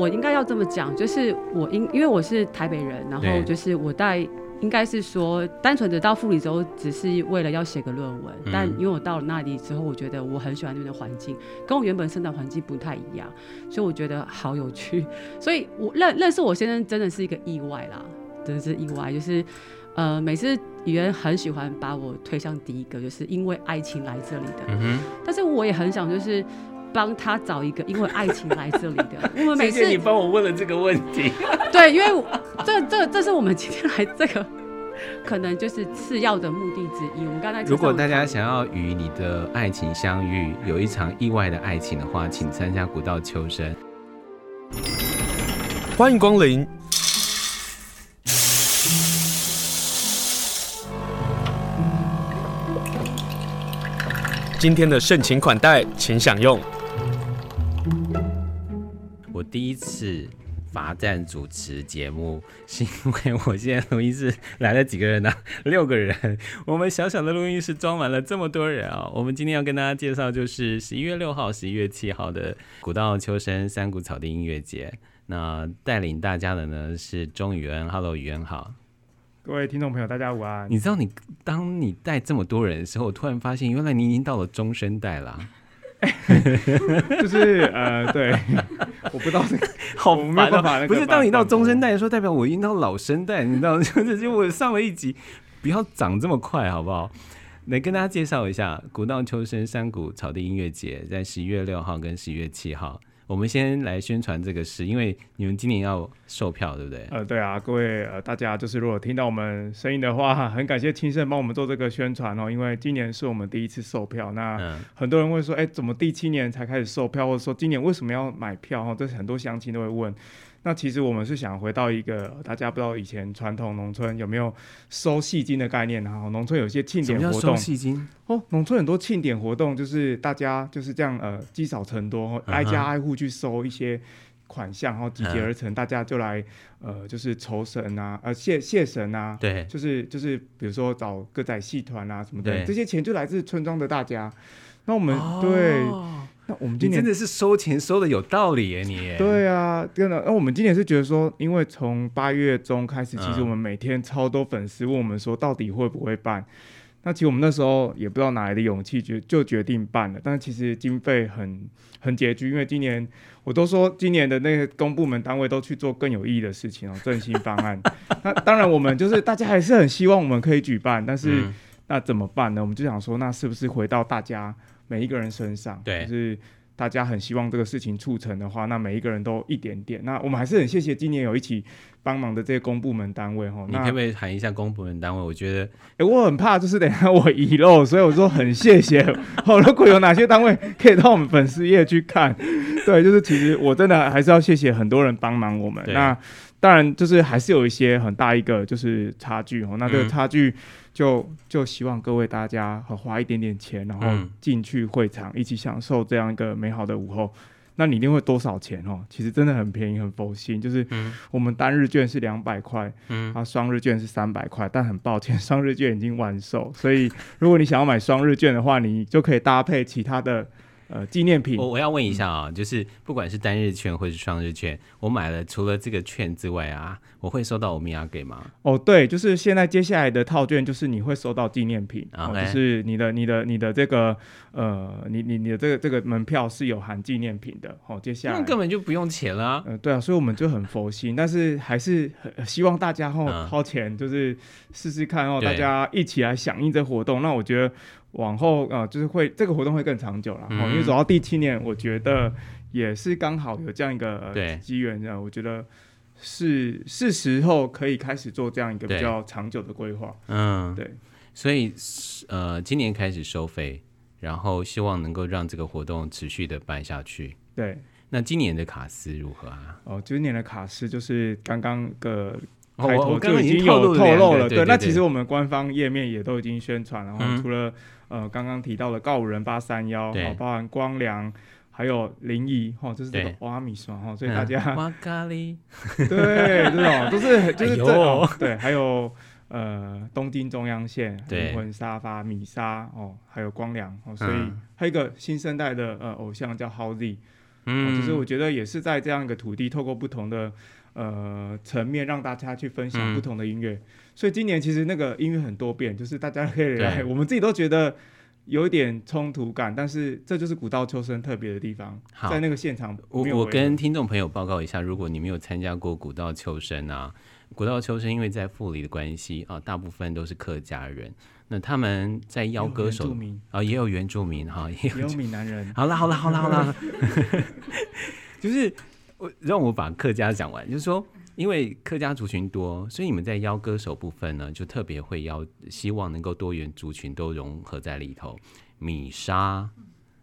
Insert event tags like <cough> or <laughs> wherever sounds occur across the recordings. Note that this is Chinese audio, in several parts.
我应该要这么讲，就是我因因为我是台北人，然后就是我在应该是说单纯的到富里之后，只是为了要写个论文，嗯。但因为我到了那里之后，我觉得我很喜欢那边的环境，跟我原本生长环境不太一样，所以我觉得好有趣。所以我认认识我先生真的是一个意外啦，真的是意外。就是呃，每次语言很喜欢把我推向第一个，就是因为爱情来这里的。嗯，但是我也很想就是。帮他找一个因为爱情来这里的。<laughs> 我们每次谢谢你帮我问了这个问题。<laughs> 对，因为这这这是我们今天来这个可能就是次要的目的之一。我们刚才如果大家想要与你的爱情相遇，有一场意外的爱情的话，请参加古道求生。欢迎光临。今天的盛情款待，请享用。我第一次罚站主持节目，是因为我现在录音室来了几个人呢、啊？六个人。我们小小的录音室装满了这么多人啊！我们今天要跟大家介绍，就是十一月六号、十一月七号的古道秋声山谷草地音乐节。那带领大家的呢是钟宇恩，Hello，宇恩好。各位听众朋友，大家午安。你知道你，你当你带这么多人的时候，我突然发现，原来你已经到了中生代了。<laughs> 就是呃，对，<laughs> 我不知道这个 <laughs> 好烦啊！不是，当你到中生代的时候，代表我已经到老生代，你知道吗？就是我上了一级，不要长这么快，好不好？来跟大家介绍一下古道秋声山谷草地音乐节，在十一月六号跟十一月七号。我们先来宣传这个事，因为你们今年要售票，对不对？呃，对啊，各位呃，大家就是如果听到我们声音的话，很感谢青盛帮我们做这个宣传哦，因为今年是我们第一次售票。那很多人会说，哎，怎么第七年才开始售票？或者说今年为什么要买票？哈，这是很多乡亲都会问。那其实我们是想回到一个大家不知道以前传统农村有没有收戏金的概念，然后农村有些庆典活动。收戏金？哦，农村很多庆典活动就是大家就是这样呃积少成多，挨家挨户去收一些款项，然后集结而成，大家就来呃就是酬神啊，呃谢谢神啊，对，就是就是比如说找歌仔戏团啊什么的，这些钱就来自村庄的大家。那我们、哦、对。那我们今年真的是收钱收的有道理耶，你。对啊，真的。那我们今年是觉得说，因为从八月中开始，其实我们每天超多粉丝问我们说，到底会不会办？那其实我们那时候也不知道哪来的勇气，就就决定办了。但是其实经费很很拮据，因为今年我都说，今年的那个公部门单位都去做更有意义的事情哦，振兴方案。<laughs> 那当然，我们就是大家还是很希望我们可以举办，但是、嗯、那怎么办呢？我们就想说，那是不是回到大家？每一个人身上，对，就是大家很希望这个事情促成的话，那每一个人都一点点。那我们还是很谢谢今年有一起帮忙的这些公部门单位哈。你可不可以喊一下公部门单位？我觉得，哎、欸，我很怕就是等一下我遗漏，所以我说很谢谢。<laughs> 好，如果有哪些单位可以到我们粉丝页去看，对，就是其实我真的还是要谢谢很多人帮忙我们。那当然就是还是有一些很大一个就是差距哦。那这个差距。嗯就就希望各位大家花一点点钱，然后进去会场一起享受这样一个美好的午后。嗯、那你一定会多少钱哦？其实真的很便宜，很佛心。就是我们单日券是两百块，嗯，啊，双日券是三百块。但很抱歉，<laughs> 双日券已经完售。所以如果你想要买双日券的话，你就可以搭配其他的。呃，纪念品，我我要问一下啊、嗯，就是不管是单日券或是双日券，我买了除了这个券之外啊，我会收到欧米亚给吗？哦，对，就是现在接下来的套券，就是你会收到纪念品，okay. 哦，就是你的你的你的这个呃，你你你的这个这个门票是有含纪念品的。哦，接下来那根本就不用钱了。嗯、呃，对啊，所以我们就很佛心，但是还是很希望大家后掏钱，就是试试看哦，大家一起来响应这活动。那我觉得。往后啊、呃，就是会这个活动会更长久了、嗯，因为走到第七年，我觉得也是刚好有这样一个机缘啊，我觉得是是时候可以开始做这样一个比较长久的规划。嗯，对，所以呃，今年开始收费，然后希望能够让这个活动持续的办下去。对，那今年的卡斯如何啊？哦，今年的卡斯就是刚刚个。开头就已经有透露了，对，那其实我们官方页面也都已经宣传了。然后除了呃刚刚提到的告五人八三幺，包含光良，还有林怡，哈，就是这个瓦米刷哈，所以大家 <laughs> 瓦咖喱，<laughs> 对，这种都是就是 <laughs> 这种，对，还有呃东京中央线灵魂沙发米沙哦，还有光良哦，所以还有一个新生代的呃偶像叫 Howzy。嗯，就是我觉得也是在这样一个土地，透过不同的呃层面，让大家去分享不同的音乐。嗯、所以今年其实那个音乐很多变，就是大家可以来，<laughs> 我们自己都觉得有一点冲突感，但是这就是古道秋声特别的地方。好在那个现场，我我跟听众朋友报告一下，如果你没有参加过古道秋声啊，古道秋声因为在富里的关系啊，大部分都是客家人。那他们在邀歌手啊，也有原住民哈，也有闽南人。好了好了好了好了，<laughs> 就是我让我把客家讲完，就是说，因为客家族群多，所以你们在邀歌手部分呢，就特别会邀，希望能够多元族群都融合在里头。米莎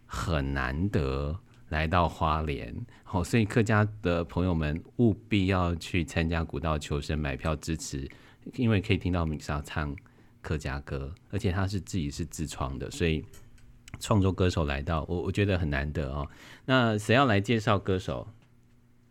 很难得来到花莲，好，所以客家的朋友们务必要去参加古道求生买票支持，因为可以听到米莎唱。客家歌，而且他是自己是自创的，所以创作歌手来到，我我觉得很难得哦。那谁要来介绍歌手？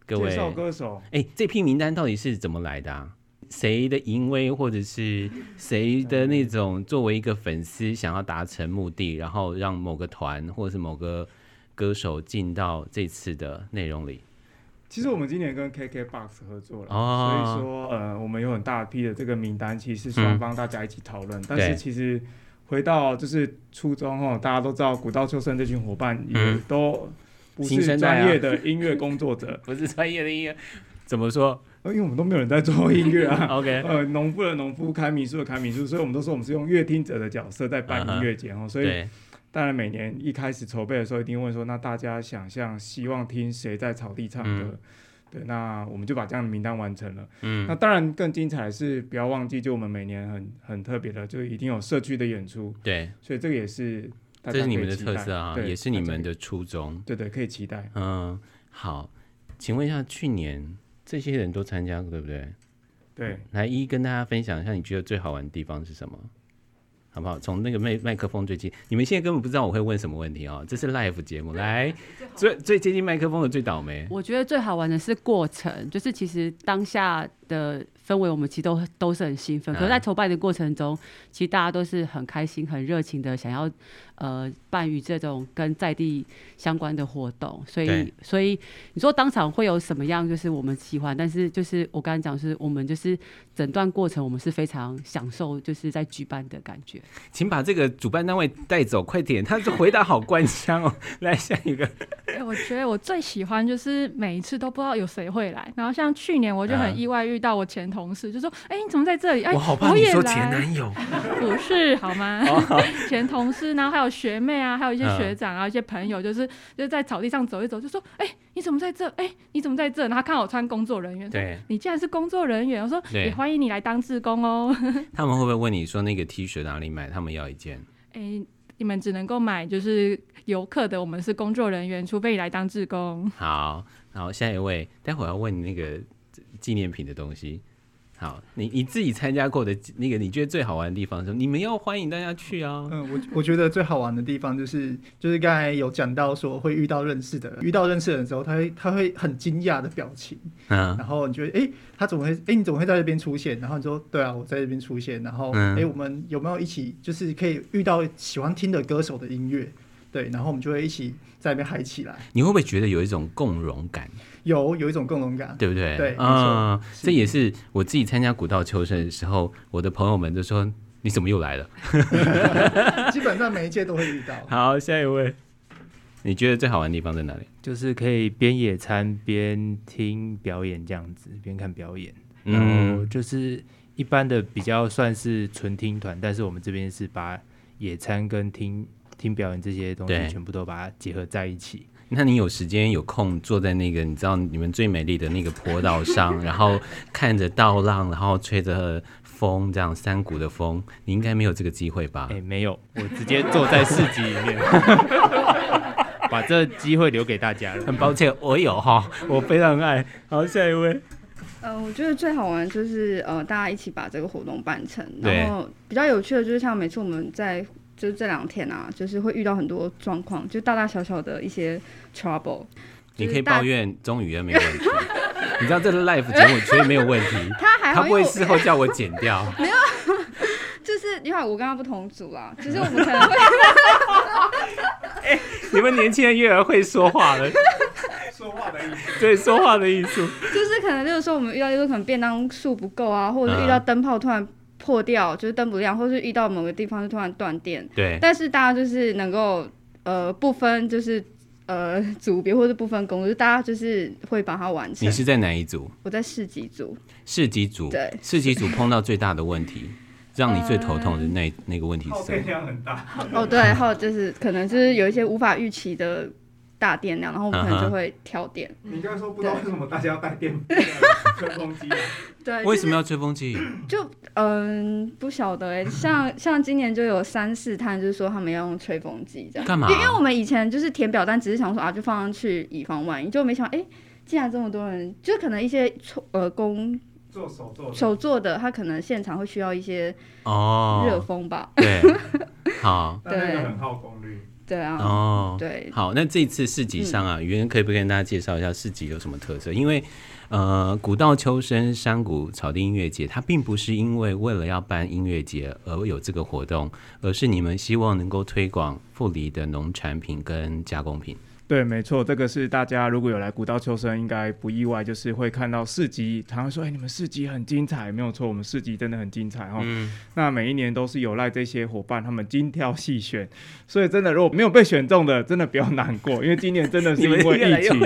各位，介绍歌手。哎、欸，这批名单到底是怎么来的啊？谁的淫威，或者是谁的那种作为一个粉丝想要达成目的，然后让某个团或者是某个歌手进到这次的内容里？其实我们今年跟 KKBOX 合作了，哦、所以说呃，我们有很大批的这个名单，其实是双方大家一起讨论。嗯、但是其实回到就是初衷哦，大家都知道古道秋生这群伙伴也都 <laughs> 不是专业的音乐工作者，啊、不是专业的音乐，怎么说？因为我们都没有人在做音乐啊。<laughs> OK，呃，农夫的农夫，开民宿的开民宿，所以我们都说我们是用乐听者的角色在办音乐节哦，嗯、所以。当然，每年一开始筹备的时候，一定问说：“那大家想象希望听谁在草地唱歌？”嗯、对，那我们就把这样的名单完成了。嗯，那当然更精彩的是，不要忘记，就我们每年很很特别的，就一定有社区的演出。对，所以这个也是这是你们的特色啊，也是你们的初衷。对，对对，可以期待。嗯，好，请问一下，去年这些人都参加过，对不对？对，来一跟大家分享一下，你觉得最好玩的地方是什么？好不好？从那个麦麦克风最近，你们现在根本不知道我会问什么问题哦。这是 live 节目，来最最接近麦克风的最倒霉。我觉得最好玩的是过程，就是其实当下的。氛围我们其实都都是很兴奋，可是，在筹办的过程中，嗯、其实大家都是很开心、很热情的，想要呃办与这种跟在地相关的活动。所以，所以你说当场会有什么样？就是我们喜欢，但是就是我刚才讲，是我们就是整段过程，我们是非常享受，就是在举办的感觉。请把这个主办单位带走，快点！他是回答好官腔哦。来下一个。哎，我觉得我最喜欢就是每一次都不知道有谁会来，然后像去年我就很意外遇到我前。同事就说：“哎、欸，你怎么在这里？哎，我好怕你说前男友，<laughs> 不是好吗？<laughs> 前同事，然后还有学妹啊，还有一些学长啊，一些朋友，就是就在草地上走一走，就说：哎、欸，你怎么在这？哎、欸，你怎么在这？然后他看我穿工作人员，对，你竟然是工作人员，我说也、欸、欢迎你来当志工哦。<laughs> 他们会不会问你说那个 T 恤哪里买？他们要一件？哎、欸，你们只能够买就是游客的，我们是工作人员，除非你来当志工。好，然后下一位，待会儿要问你那个纪念品的东西。好，你你自己参加过的那个，你觉得最好玩的地方是？你们要欢迎大家去啊。嗯，我我觉得最好玩的地方就是就是刚才有讲到说会遇到认识的人，遇到认识的人的时候，他会他会很惊讶的表情，嗯，然后你觉得哎、欸，他怎么会哎、欸，你怎么会在这边出现？然后你说对啊，我在这边出现，然后哎、嗯欸，我们有没有一起就是可以遇到喜欢听的歌手的音乐？对，然后我们就会一起在那边嗨起来。你会不会觉得有一种共融感？有，有一种共融感，对不对？对，啊，这也是我自己参加古道求生的时候，我的朋友们都说：“你怎么又来了？” <laughs> 基本上每一届都会遇到。<laughs> 好，下一位，你觉得最好玩的地方在哪里？就是可以边野餐边听表演这样子，边看表演。然后就是一般的比较算是纯听团，但是我们这边是把野餐跟听。听表演这些东西，全部都把它结合在一起。那你有时间有空坐在那个你知道你们最美丽的那个坡道上，<laughs> 然后看着稻浪，然后吹着风，这样山谷的风，你应该没有这个机会吧？哎、欸，没有，我直接坐在市集里面，<laughs> 把这机会留给大家了。很抱歉，我有哈，我非常爱。好，下一位。呃，我觉得最好玩就是呃，大家一起把这个活动办成。然后比较有趣的就是像每次我们在。就是这两天啊，就是会遇到很多状况，就大大小小的一些 trouble。你可以抱怨钟雨恩没问题，<laughs> 你知道这是 life 节目绝对没有问题。<laughs> 他还他不会事后叫我剪掉。<laughs> 没有，就是因为我跟他不同组啦，就是我们可能会。你们年轻人越来越会说话了。说话的艺术对，说话的艺术，就是可能就是说我们遇到就是可能便当数不够啊，或者遇到灯泡突然破掉，就是灯不亮，或是遇到某个地方就突然断电。对。但是大家就是能够呃不分就是呃组别或者不分工，就是大家就是会把它完成。你是在哪一组？我在市级组。市级组。对。市级组碰到最大的问题。<laughs> 让你最头痛的那那个问题是什么？电量很大。哦，对，还有就是可能就是有一些无法预期的大电量，然后我们可能就会跳电。你刚才说不知道为什么大家要带电吹风机？<laughs> 对，为什么要吹风机？就嗯，不晓得哎，像像今年就有三四摊，就是说他们要用吹风机这样。干嘛？因为我们以前就是填表单，只是想说啊，就放上去以防万一，就没想哎，既然这么多人，就可能一些呃工。做手做手做的，他可能现场会需要一些哦热风吧。对，好，对，很耗功率。对啊，哦，对，好，那这次市集上啊，语言可以不跟大家介绍一下市集有什么特色？因为呃，古道秋声山谷草地音乐节，它并不是因为为了要办音乐节而有这个活动，而是你们希望能够推广富里的农产品跟加工品。对，没错，这个是大家如果有来古道秋生，应该不意外，就是会看到市集，常常说，哎，你们市集很精彩，没有错，我们市集真的很精彩哈。嗯。那每一年都是有赖这些伙伴他们精挑细选，所以真的如果没有被选中的，真的不要难过，因为今年真的是因为疫情。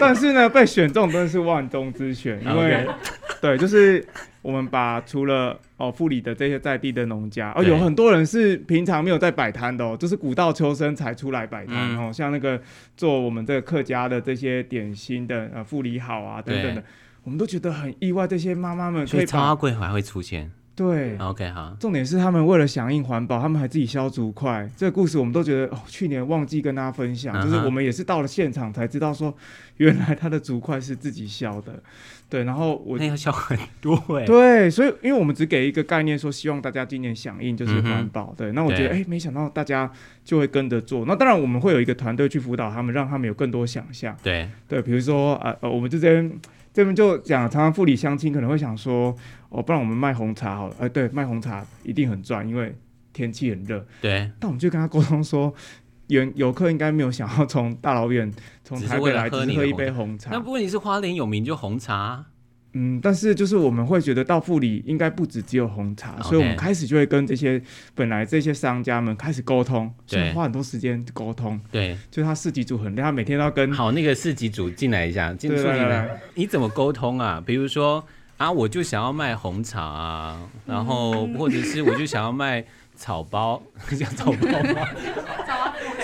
但是呢，被选中真的是万中之选，因为.对，就是。我们把除了哦富里的这些在地的农家，哦有很多人是平常没有在摆摊的哦，就是古道秋生才出来摆摊、嗯、哦，像那个做我们这个客家的这些点心的呃富里好啊等等的，我们都觉得很意外，这些妈妈们可以超阿贵还会出现。对，OK 好。重点是他们为了响应环保，他们还自己削竹块。这个故事我们都觉得哦，去年忘记跟大家分享，嗯、就是我们也是到了现场才知道说，原来他的竹块是自己削的。对，然后我那要削很多哎。对，所以因为我们只给一个概念，说希望大家今年响应就是环保。嗯、对，那我觉得哎，没想到大家就会跟着做。那当然我们会有一个团队去辅导他们，让他们有更多想象。对对，比如说啊呃，我们这边。这边就讲，常常富里乡亲可能会想说，哦，不然我们卖红茶好了。哎，对，卖红茶一定很赚，因为天气很热。对。但我们就跟他沟通说，游游客应该没有想要从大老远从台北来只是喝一杯红茶。那不过你是花莲有名就红茶。嗯，但是就是我们会觉得到富里应该不止只有红茶，Okay. 所以我们开始就会跟这些本来这些商家们开始沟通，所以花很多时间沟通。对，就他市集组很累，他每天都要跟。好，那个市集组进来一下，进来进来，你怎么沟通啊？比如说啊，我就想要卖红茶啊，然后或者是我就想要卖草包，<laughs> 叫草包吗？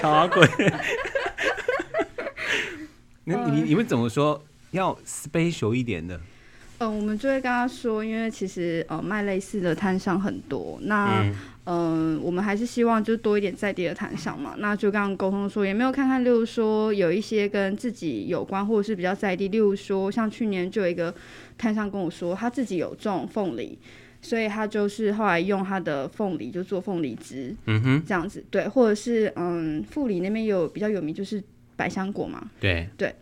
草阿贵。那 <laughs> 你你们怎么说？要 special 一点的？嗯，我们就会跟他说，因为其实呃卖类似的摊商很多，那嗯、呃，我们还是希望就多一点在地的摊商嘛。那就刚刚沟通说，也没有看看，例如说有一些跟自己有关或者是比较在地，例如说像去年就有一个摊商跟我说，他自己有种凤梨，所以他就是后来用他的凤梨就做凤梨汁，嗯哼，这样子对，或者是嗯富里那边有比较有名就是百香果嘛，对对，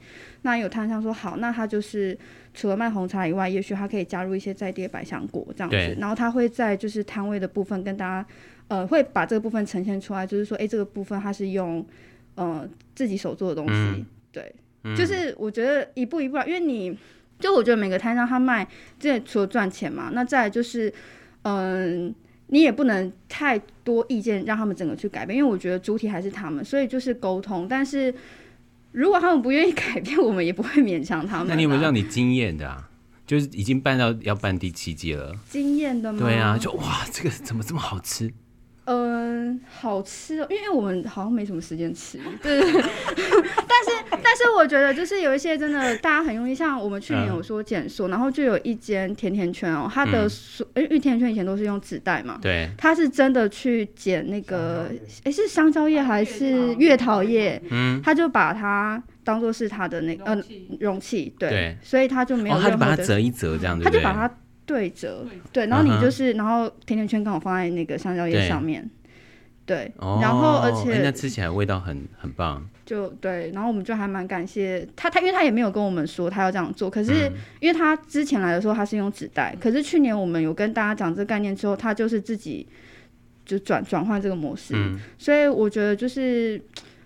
那有摊商说好，那他就是。除了卖红茶以外，也许他可以加入一些在地的百香果这样子，然后他会在就是摊位的部分跟大家，呃，会把这个部分呈现出来，就是说，哎、欸，这个部分他是用呃自己手做的东西，嗯、对，嗯、就。是我觉得一步一步，因为你就我觉得每个摊商他卖，这除了赚钱嘛，那再来就是，嗯、呃，你也不能太多意见让他们整个去改变，因为我觉得主体还是他们，所以就是沟通，但是。如果他们不愿意改变，我们也不会勉强他们。那你有没有让你惊艳的啊？就是已经办到要办第七届了，惊艳的吗？对啊，就哇，这个怎么这么好吃？嗯，好吃，哦因为我们好像没什么时间吃，对。<laughs> 但是，但是我觉得就是有一些真的大家很容易，像我们去年有说减塑，嗯、然后就有一间甜甜圈哦，它的所，因为甜甜圈以前都是用纸袋嘛，对，它是真的去捡那个，哎，是香蕉叶还是月桃叶？嗯，他就把它当做是它的那个嗯容器，对，对。所以他就没有，他就把它折一折这样子，他就把它。对折，对，然后你就是，然后甜甜圈刚好放在那个香蕉叶上面，对，然后而且那吃起来味道很很棒，就对，然后我们就还蛮感谢他，他因为他也没有跟我们说他要这样做，可是因为他之前来的时候他是用纸袋，可是去年我们有跟大家讲这个概念之后，他就是自己就转转换这个模式，所以我觉得就是，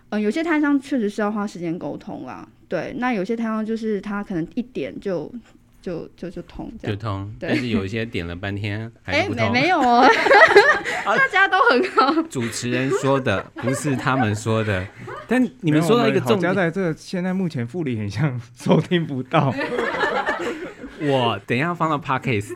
嗯，有些摊商确实是要花时间沟通啦。对，那有些摊商就是他可能一点就。就就就通，就通。但是有一些点了半天 <laughs> 还不通。哎，没没有哦，<laughs> 大家都很好。主持人说的不是他们说的，但你们说到一个重点，好家在这现在目前副理很像 <laughs> 收听不到。我等一下放到 Podcast，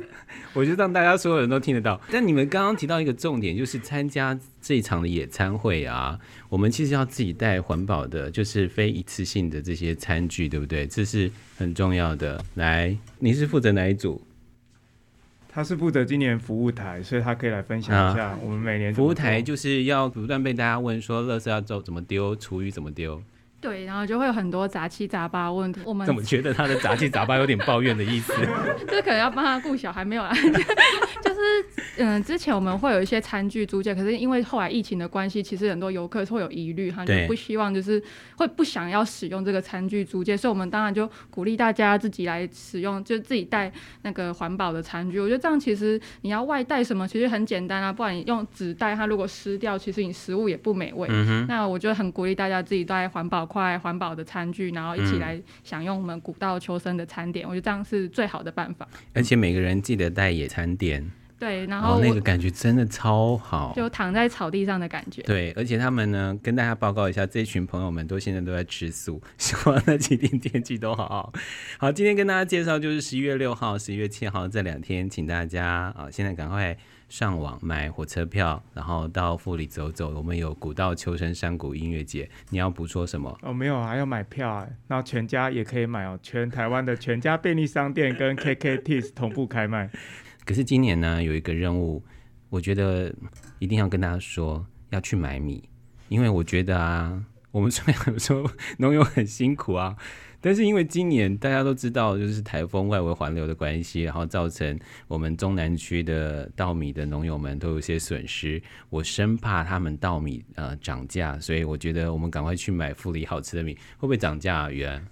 我就让大家所有人都听得到。但你们刚刚提到一个重点，就是参加这一场的野餐会啊，我们其实要自己带环保的，就是非一次性的这些餐具，对不对？这是很重要的。来，你是负责哪一组？他是负责今年服务台，所以他可以来分享一下我们每年服务台就是要不断被大家问说，垃圾要走怎么丢，厨余怎么丢。对，然后就会有很多杂七杂八问题。我们怎么觉得他的杂七杂八有点抱怨的意思？<laughs> 就是可能要帮他顾小孩没有啊？<laughs> 就是嗯，之前我们会有一些餐具租借，可是因为后来疫情的关系，其实很多游客会有疑虑，哈就不希望就是会不想要使用这个餐具租借，所以我们当然就鼓励大家自己来使用，就自己带那个环保的餐具。我觉得这样其实你要外带什么，其实很简单啊，不然你用纸袋，它如果湿掉，其实你食物也不美味。嗯、那我觉得很鼓励大家自己带环保。块环保的餐具，然后一起来享用我们古道求生的餐点，嗯，我觉得这样是最好的办法。而且每个人记得带野餐垫，对，然后，哦，那个感觉真的超好，就躺在草地上的感觉。对，而且他们呢，跟大家报告一下，这群朋友们都现在都在吃素，希望那几天天气都好好。好，今天跟大家介绍就是十一月六号、十一月七号这两天，请大家啊，现在赶快。上网买火车票，然后到富里走走。我们有古道秋生山谷音乐节，你要补说什么？哦，没有，还要买票啊。然后全家也可以买哦，全台湾的全家便利商店跟 KKTIX 同步开卖。<laughs> 可是今年呢，有一个任务，我觉得一定要跟大家说，要去买米，因为我觉得啊，我们虽然有时候农友很辛苦啊。<laughs> 但是因为今年大家都知道，就是台风外围环流的关系，然后造成我们中南区的稻米的农友们都有些损失。我生怕他们稻米呃涨价，所以我觉得我们赶快去买富里好吃的米。会不会涨价啊？元？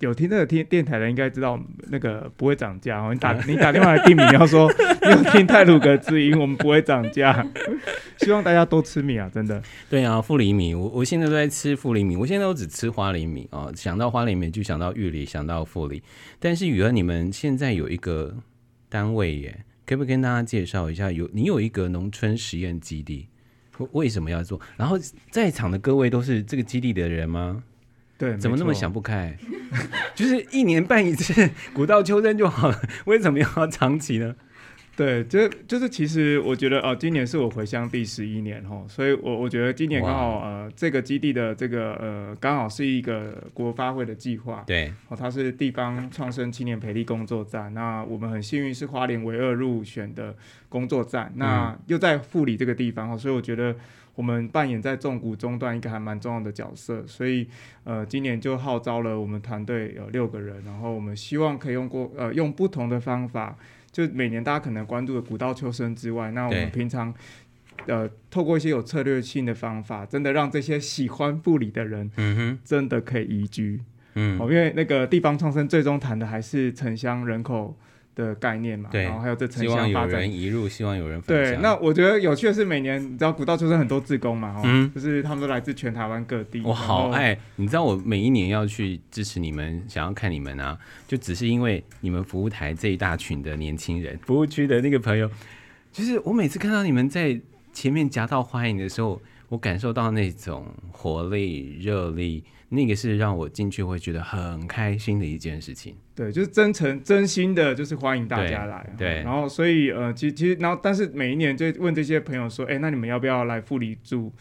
有听这个听电台的应该知道，那个不会涨价 <laughs> 哦。你打你打电话来订米，你要说 <laughs> 你有听泰鲁格之音，我们不会涨价。<laughs> 希望大家多吃米啊，真的。对啊，富里米，我我现在都在吃富里米，我现在都只吃花莲米哦。想到花莲米就想到玉里，想到富里。但是雨儿，你们现在有一个单位耶，可不可以跟大家介绍一下？有你有一个农村实验基地，为什么要做？然后在场的各位都是这个基地的人吗？对，怎么那么想不开？<laughs> 就是一年办一次古道秋生就好了，为什么要长期呢？对，就就是其实我觉得哦，今年是我回乡第十一年哈，所以我我觉得今年刚好呃这个基地的这个呃刚好是一个国发会的计划，对，哦，它是地方创生青年培力工作站，那我们很幸运是花莲唯二入选的工作站，那又在富里这个地方哈，所以我觉得。我们扮演在重谷中段一个还蛮重要的角色，所以呃，今年就号召了我们团队有六个人，然后我们希望可以用过呃用不同的方法，就每年大家可能关注的古道秋生之外，那我们平常呃透过一些有策略性的方法，真的让这些喜欢富里的人，嗯哼，真的可以移居，嗯，哦因为那个地方创生最终谈的还是城乡人口。的概念嘛，然后还有这城乡发展，希望有人移入，希望有人分享。对，那我觉得有趣的是，每年你知道古道出生很多志工嘛，嗯，就是他们都来自全台湾各地。我好爱，你知道我每一年要去支持你们，想要看你们啊，就只是因为你们服务台这一大群的年轻人，服务区的那个朋友，就是我每次看到你们在前面夹道欢迎的时候，我感受到那种活力、热力。那个是让我进去会觉得很开心的一件事情。对，就是真诚、真心的，就是欢迎大家来。对，然后所以呃，其实其实，然后但是每一年就问这些朋友说，哎，那你们要不要来富里住？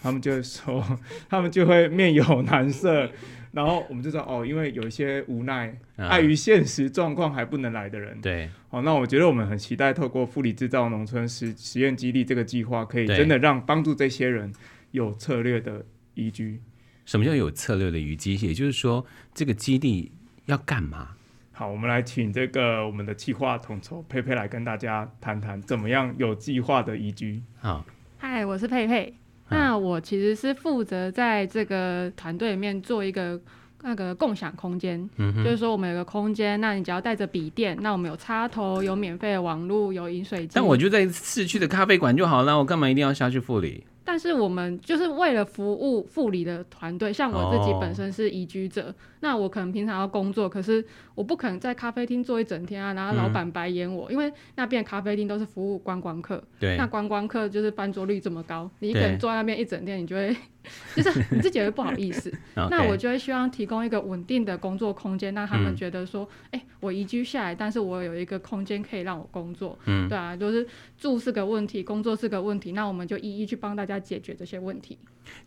他们就会说，<laughs> 他们就会面有难色。然后我们就说，哦，因为有一些无奈，碍于现实状况还不能来的人。对。哦，那我觉得我们很期待透过富里制造农村实实验基地这个计划，可以真的让帮助这些人有策略的移居。什么叫有策略的移居？也就是说，这个基地要干嘛？好，我们来请这个我们的计划统筹佩佩来跟大家谈谈，怎么样有计划的移居。好，嗨，我是佩佩。那我其实是负责在这个团队里面做一个那个共享空间，嗯，就是说我们有个空间，那你只要带着笔电，那我们有插头，有免费的网络，有饮水机。但我就在市区的咖啡馆就好了，我干嘛一定要下去富里？但是我们就是为了服务护理的团队，像我自己本身是移居者，哦、那我可能平常要工作，可是我不可能在咖啡厅坐一整天啊，然后老板白眼我，嗯、因为那边咖啡厅都是服务观光客，对，那观光客就是翻桌率这么高，你一个人坐在那边一整天，你就会。<laughs> 就是你自己也会不好意思，<laughs> 那我就会希望提供一个稳定的工作空间，让他们觉得说，哎、欸，我移居下来，但是我有一个空间可以让我工作，嗯，对啊，就是住是个问题，工作是个问题，那我们就一一去帮大家解决这些问题。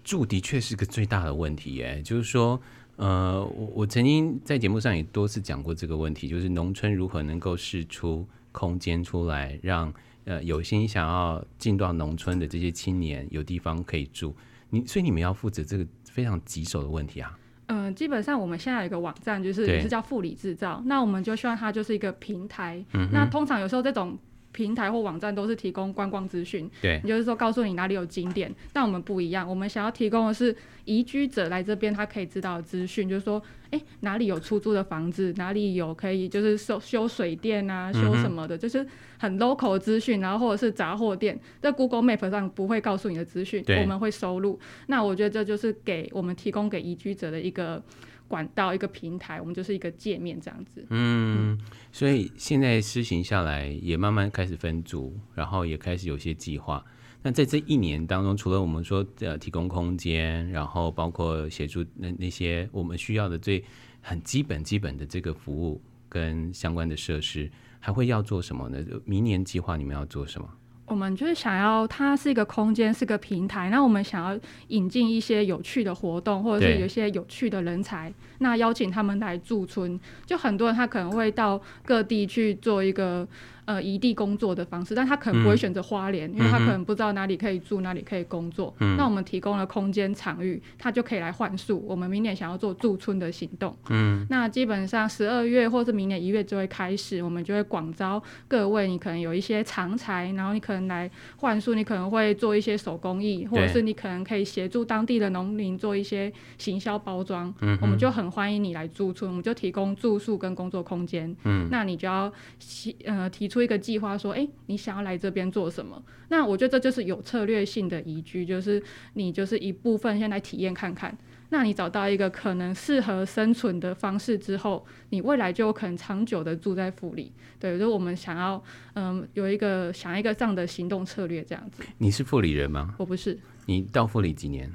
住的确是个最大的问题，耶，就是说，呃，我我曾经在节目上也多次讲过这个问题，就是农村如何能够试出空间出来，让呃有心想要进到农村的这些青年有地方可以住。你所以你们要负责这个非常棘手的问题啊。嗯、呃，基本上我们现在有一个网站，就是也是叫富理制造，那我们就希望它就是一个平台。嗯、那通常有时候这种。平台或网站都是提供观光资讯，对，也就是说告诉你哪里有景点。但我们不一样，我们想要提供的是移居者来这边他可以知道的资讯，就是说，哎、欸，哪里有出租的房子，哪里有可以就是修修水电啊，修什么的，嗯、就是很 local 的资讯，然后或者是杂货店，在 Google Map 上不会告诉你的资讯，我们会收录。那我觉得这就是给我们提供给移居者的一个。管道一个平台，我们就是一个界面这样子。嗯，所以现在施行下来，也慢慢开始分组，然后也开始有些计划。那在这一年当中，除了我们说呃提供空间，然后包括协助那那些我们需要的最很基本基本的这个服务跟相关的设施，还会要做什么呢？明年计划你们要做什么？我们就是想要它是一个空间，是个平台。那我们想要引进一些有趣的活动，或者是有一些有趣的人才，那邀请他们来驻村。就很多人他可能会到各地去做一个。呃，异地工作的方式，但他可能不会选择花莲，嗯，因为他可能不知道哪里可以住，哪里可以工作。嗯，那我们提供了空间场域，他就可以来换宿。我们明年想要做驻村的行动。嗯，那基本上十二月或是明年一月就会开始，我们就会广招各位，你可能有一些长才，然后你可能来换宿，你可能会做一些手工艺，或者是你可能可以协助当地的农民做一些行销包装。嗯，我们就很欢迎你来驻村，我们就提供住宿跟工作空间。嗯，那你就要提呃提出。出一个计划，说，哎、欸，你想要来这边做什么？那我觉得这就是有策略性的移居，就是你就是一部分先来体验看看。那你找到一个可能适合生存的方式之后，你未来就有可能长久的住在富里。对，就是我们想要，嗯，有一个想一个这样的行动策略，这样子。你是富里人吗？我不是。你到富里几年？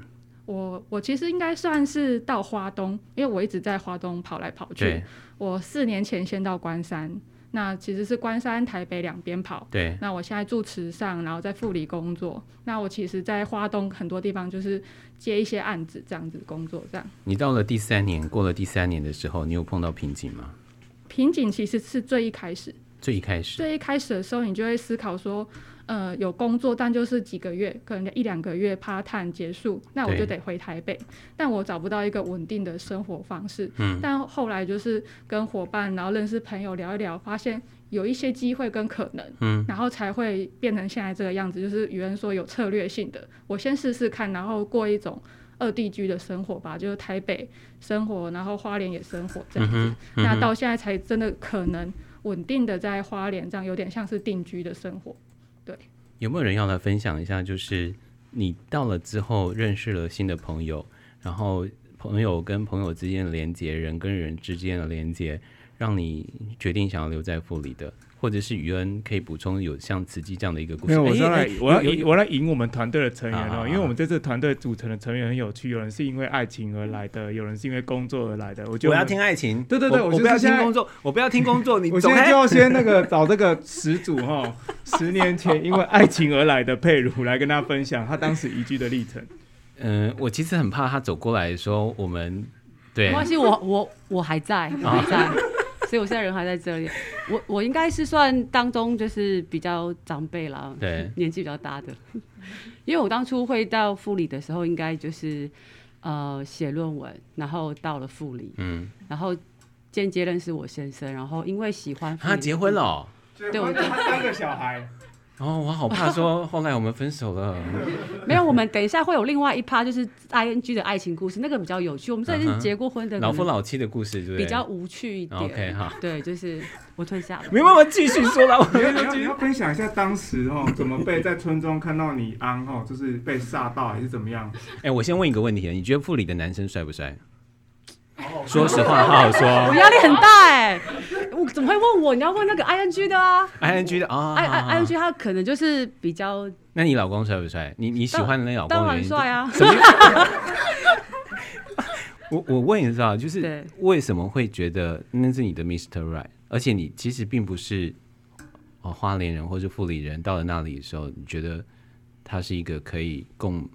我我其实应该算是到花东，因为我一直在花东跑来跑去。我四年前先到关山。那其实是关山、台北两边跑。对。那我现在住池上，然后在富里工作。那我其实，在花东很多地方就是接一些案子，这样子工作这样。你到了第三年，过了第三年的时候，你有碰到瓶颈吗？瓶颈其实是最一开始。最一开始。最一开始的时候，你就会思考说。呃，有工作，但就是几个月，可能一两个月 part time 结束，那我就得回台北，但我找不到一个稳定的生活方式。嗯，但后来就是跟伙伴，然后认识朋友聊一聊，发现有一些机会跟可能，嗯，然后才会变成现在这个样子。就是有人说有策略性的，我先试试看，然后过一种二地居的生活吧，就是台北生活，然后花莲也生活这样子。嗯嗯、那到现在才真的可能稳定的在花莲，这样有点像是定居的生活。对，有没有人要来分享一下？就是你到了之后认识了新的朋友，然后朋友跟朋友之间的连接，人跟人之间的连接，让你决定想要留在富里的。或者是宇恩可以补充有像慈济这样的一个故事。没有，我来，我要引，我来引我们团队的成员哦，因为我们这次团队组成的成员很有趣，有人是因为爱情而来的，有人是因为工作而来的。我觉得我要听爱情，对对对，我不要听工作，我不要听工作，<laughs> 你我现在就要先那个找这个始祖哈，十年前因为爱情而来的佩如来跟大家分享他当时移居的历程。<laughs> 嗯，我其实很怕他走过来的时候，我们对，没关系，我我我还在，我还在。所以我现在人还在这里，我 <laughs> 我应该是算当中就是比较长辈啦，对，年纪比较大的。<laughs> 因为我当初会到护理的时候，应该就是呃写论文，然后到了护理，嗯，然后间接认识我先生，然后因为喜欢，他结婚了，对，我他三个小孩，哦，我好怕说 <laughs> 后来我们分手了。没有，我们等一下会有另外一趴，就是 I N G 的爱情故事，那个比较有趣。我们这已经结过婚的老夫老妻的故事？比较无趣一点。OK，好，对，就是我退下了。没办法继续说了。你要你要分享一下当时哦，怎么被在村中看到你安哦，就是被吓到还是怎么样？哎，我先问一个问题，你觉得富里的男生帅不帅？说实话，好好说。我压力很大哎，我怎么会问我？你要问那个 I N G 的啊，I N G 的啊，I I I N G 他可能就是比较。那你老公帅不帅？你你喜欢的那老公当然帅啊。<laughs> 我我问一下，就是为什么会觉得那是你的 Mr. Right？而且你其实并不是哦花莲人或是富里人，到了那里的时候，你觉得他是一个可以共。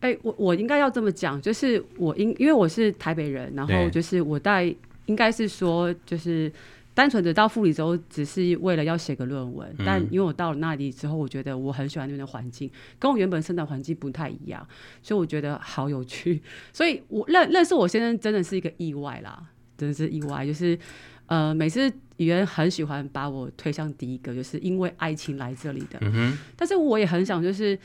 哎、欸，我我应该要这么讲，就是我因因为我是台北人，然后就是我带应该是说，就是单纯的到富里之后，只是为了要写个论文。嗯、但因为我到了那里之后，我觉得我很喜欢那边的环境，跟我原本生长环境不太一样，所以我觉得好有趣。<laughs> 所以我认认识我先生真的是一个意外啦，真的是意外。就是呃，每次语言很喜欢把我推向第一个，就是因为爱情来这里的。但是我也很想就是。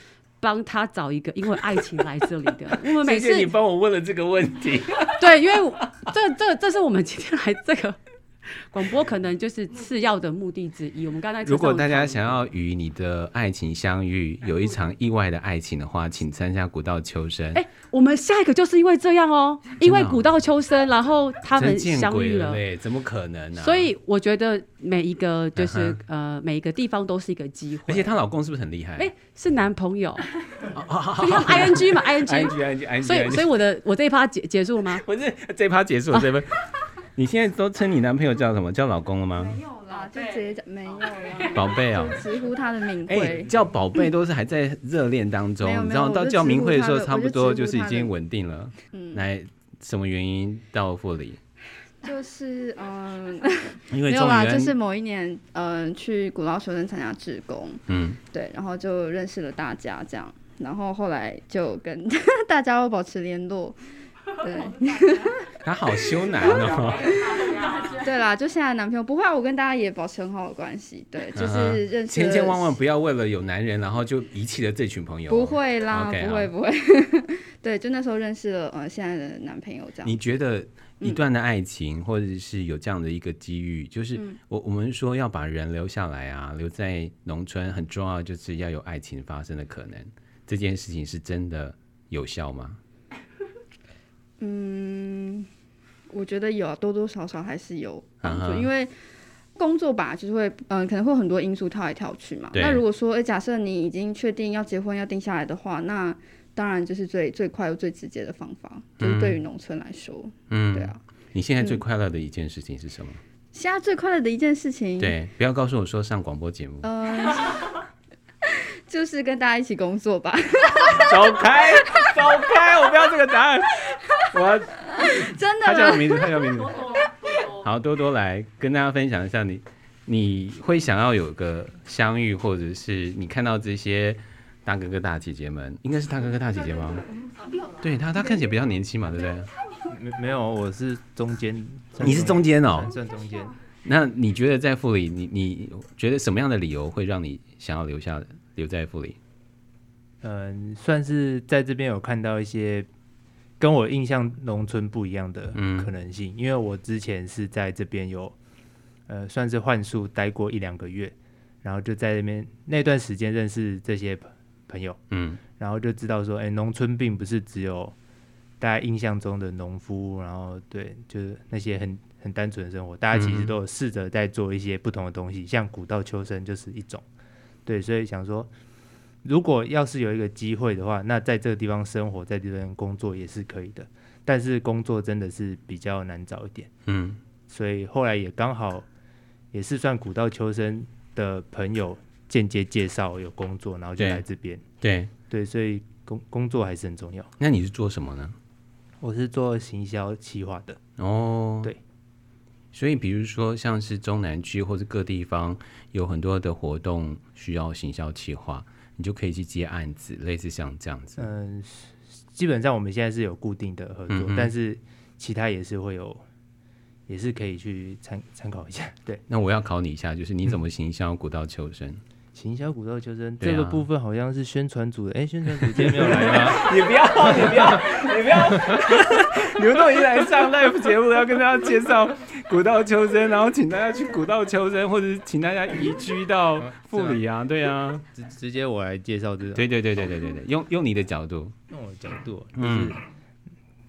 帮他找一个因为爱情来这里的。<laughs> 我们每次你帮我问了这个问题，<laughs> 对，因为这这这是我们今天来这个。广播可能就是次要的目的之一。我们刚才如果大家想要与你的爱情相遇，有一场意外的爱情的话，请参加古道秋生。哎，我们下一个就是因为这样哦，因为古道秋生，然后他们相遇了。怎么可能呢？所以我觉得每一个就是呃每一个地方都是一个机会。而且她老公是不是很厉害？哎，是男朋友。<laughs> I N G 嘛，I N G，I N G，I N G。所以所以我的我这一趴结结束了吗？<laughs> 不是，这一趴结束了，这边。<laughs> 你现在都称你男朋友叫什么？叫老公了吗？没有啦，就直接叫没有啦。<laughs> 宝贝哦，直呼他的名讳。哎，叫宝贝都是还在热恋当中，你知道到叫名讳的时候，差不多就是已经稳定了。嗯，来，什么原因到富里？就是嗯，<laughs> 因为没有啦，就是某一年嗯去古老学生参加志工，嗯，对，然后就认识了大家这样，然后后来就跟 <laughs> 大家都保持联络。<laughs> 对，<laughs> 他好羞男哦。<laughs> 对啦，就现在男朋友不会，我跟大家也保持很好的关系。对，就是认识。千千万万不要为了有男人，然后就遗弃了这群朋友。不会啦，不会不会。对，就那时候认识了呃现在的男朋友这样。你觉得一段的爱情，或者是有这样的一个机遇，就是我我们说要把人留下来啊，留在农村很重要，就是要有爱情发生的可能。这件事情是真的有效吗？嗯，我觉得有，多多少少还是有帮助，uh. 因为工作吧，就是会，嗯、呃，可能会很多因素跳来跳去嘛。那如果说，哎、欸，假设你已经确定要结婚，要定下来的话，那当然就是最最快又最直接的方法，就是对于农村来说，嗯，对啊。你现在最快乐的一件事情是什么？现在最快乐的一件事情，对，不要告诉我说上广播节目。呃就是跟大家一起工作吧。<laughs> 走开，走开！我不要这个答案。<laughs> 我真的。他叫什么名字，他叫名字。好，多多来跟大家分享一下你，你会想要有个相遇，或者是你看到这些大哥哥大姐姐们，应该是大哥哥大姐姐吗？对他，他看起来比较年轻嘛，对不对？没没有，我是中间。你是中间哦，算中间。那你觉得在富里，你你觉得什么样的理由会让你想要留下的？留在富里，嗯，算是在这边有看到一些跟我印象农村不一样的可能性，嗯、因为我之前是在这边有，呃，算是换宿待过一两个月，然后就在那边那段时间认识这些朋友，嗯，然后就知道说，哎、欸，农村并不是只有大家印象中的农夫，然后对，就是那些很很单纯的生活，大家其实都有试着在做一些不同的东西，嗯、像古道秋生就是一种。对，所以想说，如果要是有一个机会的话，那在这个地方生活，在这边工作也是可以的。但是工作真的是比较难找一点，嗯，所以后来也刚好也是算古道秋生的朋友间接介绍有工作，然后就来这边。对对，所以工工作还是很重要。那你是做什么呢？我是做行销企划的。哦，对。所以，比如说，像是中南区或者各地方有很多的活动需要行销企划，你就可以去接案子，类似像这样子。嗯，基本上我们现在是有固定的合作，但是其他也是会有，也是可以去参参考一下。对，那我要考你一下，就是你怎么行销古道求生？行销古道求生这个部分好像是宣传组的，哎、啊，宣传组今天没有来吗？<laughs> 你不要，你不要，你不要，<laughs> 你们都已经来上 live 节目了，要跟大家介绍古道求生，然后请大家去古道求生，或者是请大家移居到富里啊，<laughs> 对啊，直直接我来介绍这个，对对对对对对对，用用你的角度，用我的角度，就是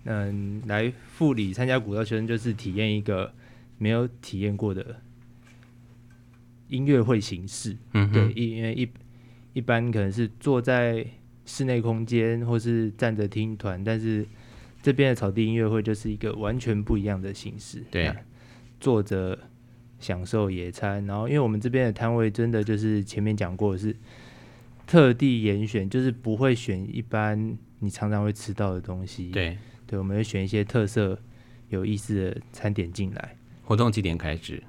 嗯，来富里参加古道求生，就是体验一个没有体验过的。音乐会形式，嗯，对，因为一一般可能是坐在室内空间，或是站着听团，但是这边的草地音乐会就是一个完全不一样的形式，对，坐着享受野餐，然后因为我们这边的摊位真的就是前面讲过的是特地严选，就是不会选一般你常常会吃到的东西，对，对，我们会选一些特色有意思的餐点进来。活动几点开始？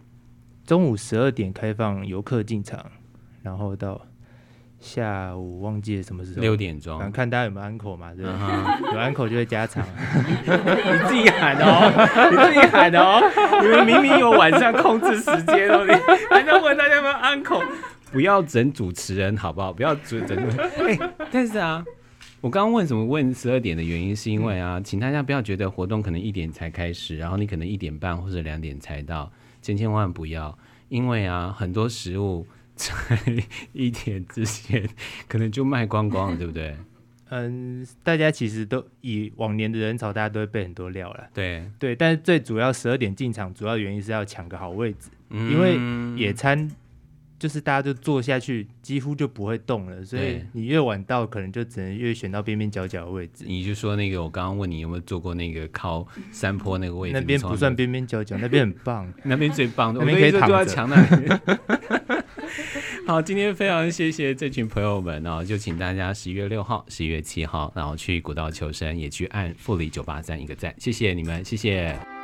中午十二点开放游客进场，然后到下午忘记了什么时候，六点钟，看大家有没有安口嘛，对吧？Uh -huh. 有安口就会加场。<laughs> 你自己喊的哦，<laughs> 你自己喊的哦，你们明明有晚上控制时间哦，你 <laughs> 还在问大家有没有安口？不要整主持人好不好？不要整整。哎、欸，但是啊，我刚刚问什么问十二点的原因，是因为啊，请大家不要觉得活动可能一点才开始，然后你可能一点半或者两点才到。千千万万不要，因为啊，很多食物在 <laughs> 一点之前可能就卖光光了，对不对？<laughs> 嗯，大家其实都以往年的人潮，大家都会备很多料了。对对，但是最主要十二点进场，主要原因是要抢个好位置，嗯，因为野餐。就是大家就坐下去，几乎就不会动了，所以你越晚到，可能就只能越选到边边角角的位置。你就说那个，我刚刚问你有没有坐过那个靠山坡那个位置？那边不算边边角角，那边很棒，<laughs> 那边最棒的，那边可以躺着。<laughs> 好，今天非常谢谢这群朋友们哦，就请大家十一月六号、十一月七号，然后去古道求生，也去按富里九八三一个赞，谢谢你们，谢谢。